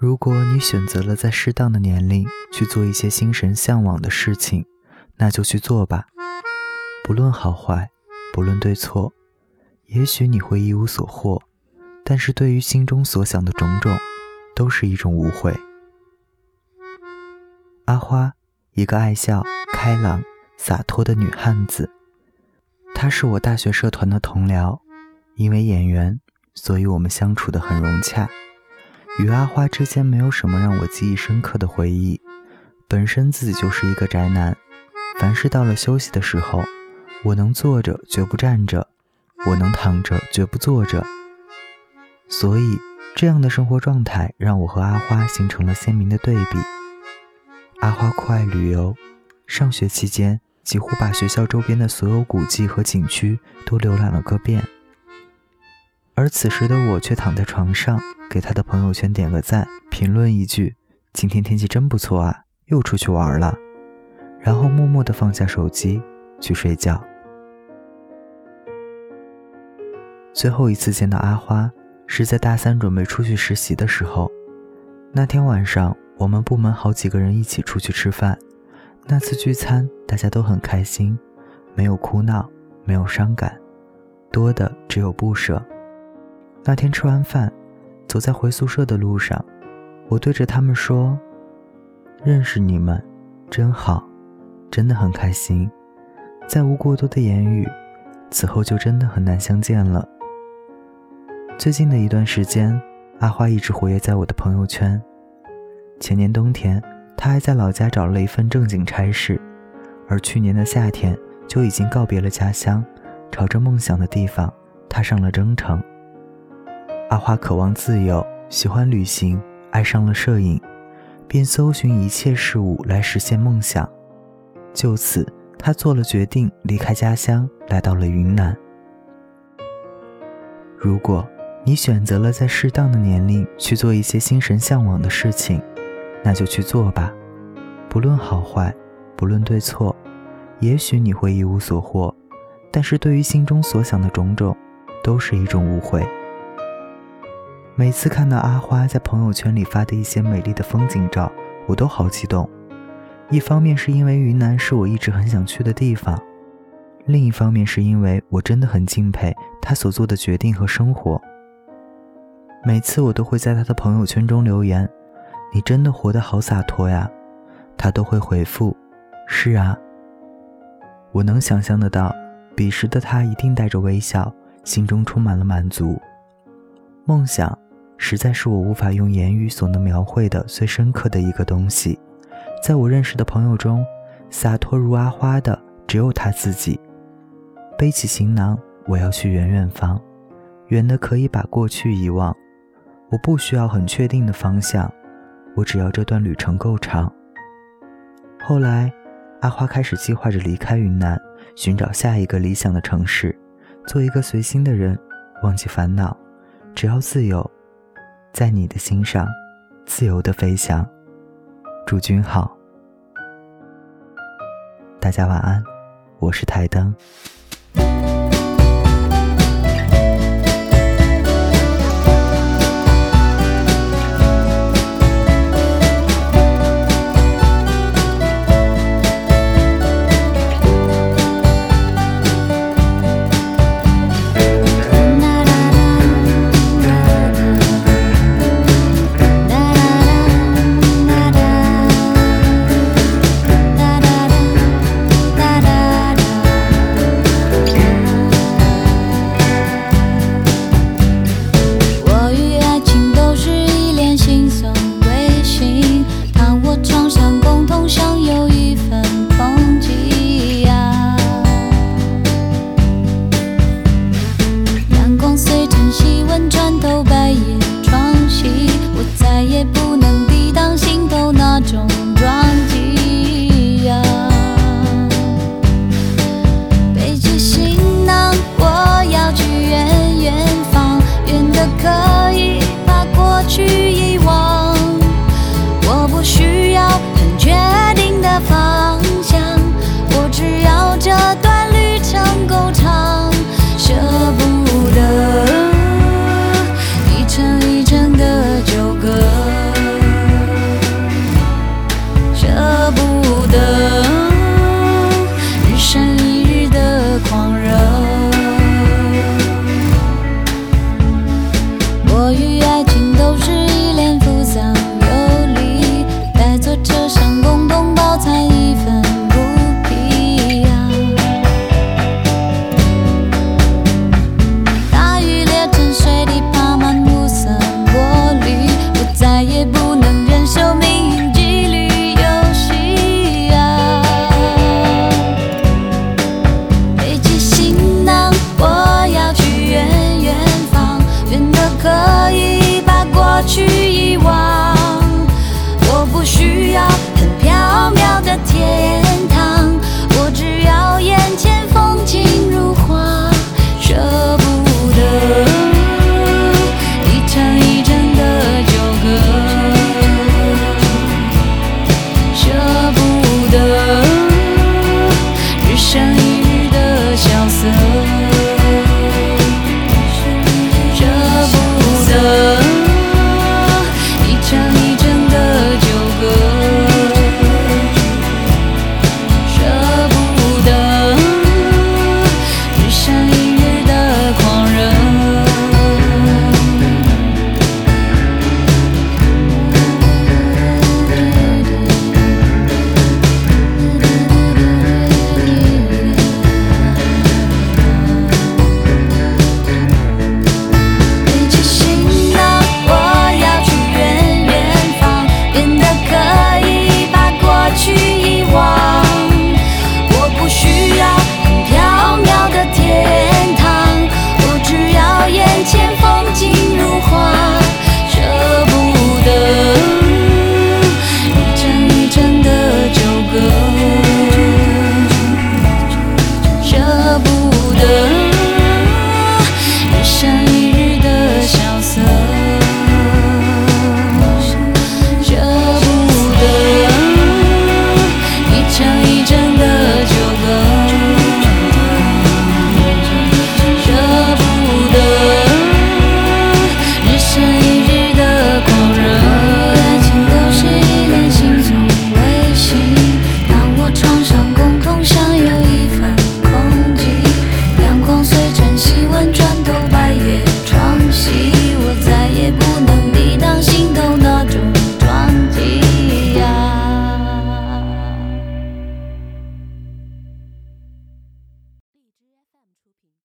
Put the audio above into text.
如果你选择了在适当的年龄去做一些心神向往的事情，那就去做吧。不论好坏，不论对错，也许你会一无所获，但是对于心中所想的种种，都是一种无悔。阿花，一个爱笑、开朗、洒脱的女汉子，她是我大学社团的同僚，因为演员，所以我们相处的很融洽。与阿花之间没有什么让我记忆深刻的回忆，本身自己就是一个宅男，凡是到了休息的时候，我能坐着绝不站着，我能躺着绝不坐着，所以这样的生活状态让我和阿花形成了鲜明的对比。阿花酷爱旅游，上学期间几乎把学校周边的所有古迹和景区都浏览了个遍。而此时的我却躺在床上，给他的朋友圈点个赞，评论一句：“今天天气真不错啊，又出去玩了。”然后默默地放下手机去睡觉。最后一次见到阿花是在大三准备出去实习的时候，那天晚上我们部门好几个人一起出去吃饭，那次聚餐大家都很开心，没有哭闹，没有伤感，多的只有不舍。那天吃完饭，走在回宿舍的路上，我对着他们说：“认识你们，真好，真的很开心。”再无过多的言语，此后就真的很难相见了。最近的一段时间，阿花一直活跃在我的朋友圈。前年冬天，她还在老家找了一份正经差事，而去年的夏天就已经告别了家乡，朝着梦想的地方踏上了征程。阿花渴望自由，喜欢旅行，爱上了摄影，便搜寻一切事物来实现梦想。就此，他做了决定，离开家乡，来到了云南。如果你选择了在适当的年龄去做一些心神向往的事情，那就去做吧。不论好坏，不论对错，也许你会一无所获，但是对于心中所想的种种，都是一种误会。每次看到阿花在朋友圈里发的一些美丽的风景照，我都好激动。一方面是因为云南是我一直很想去的地方，另一方面是因为我真的很敬佩她所做的决定和生活。每次我都会在她的朋友圈中留言：“你真的活得好洒脱呀！”她都会回复：“是啊。”我能想象得到，彼时的她一定带着微笑，心中充满了满足。梦想。实在是我无法用言语所能描绘的最深刻的一个东西。在我认识的朋友中，洒脱如阿花的只有他自己。背起行囊，我要去远远方，远的可以把过去遗忘。我不需要很确定的方向，我只要这段旅程够长。后来，阿花开始计划着离开云南，寻找下一个理想的城市，做一个随心的人，忘记烦恼，只要自由。在你的心上，自由的飞翔。祝君好，大家晚安。我是台灯。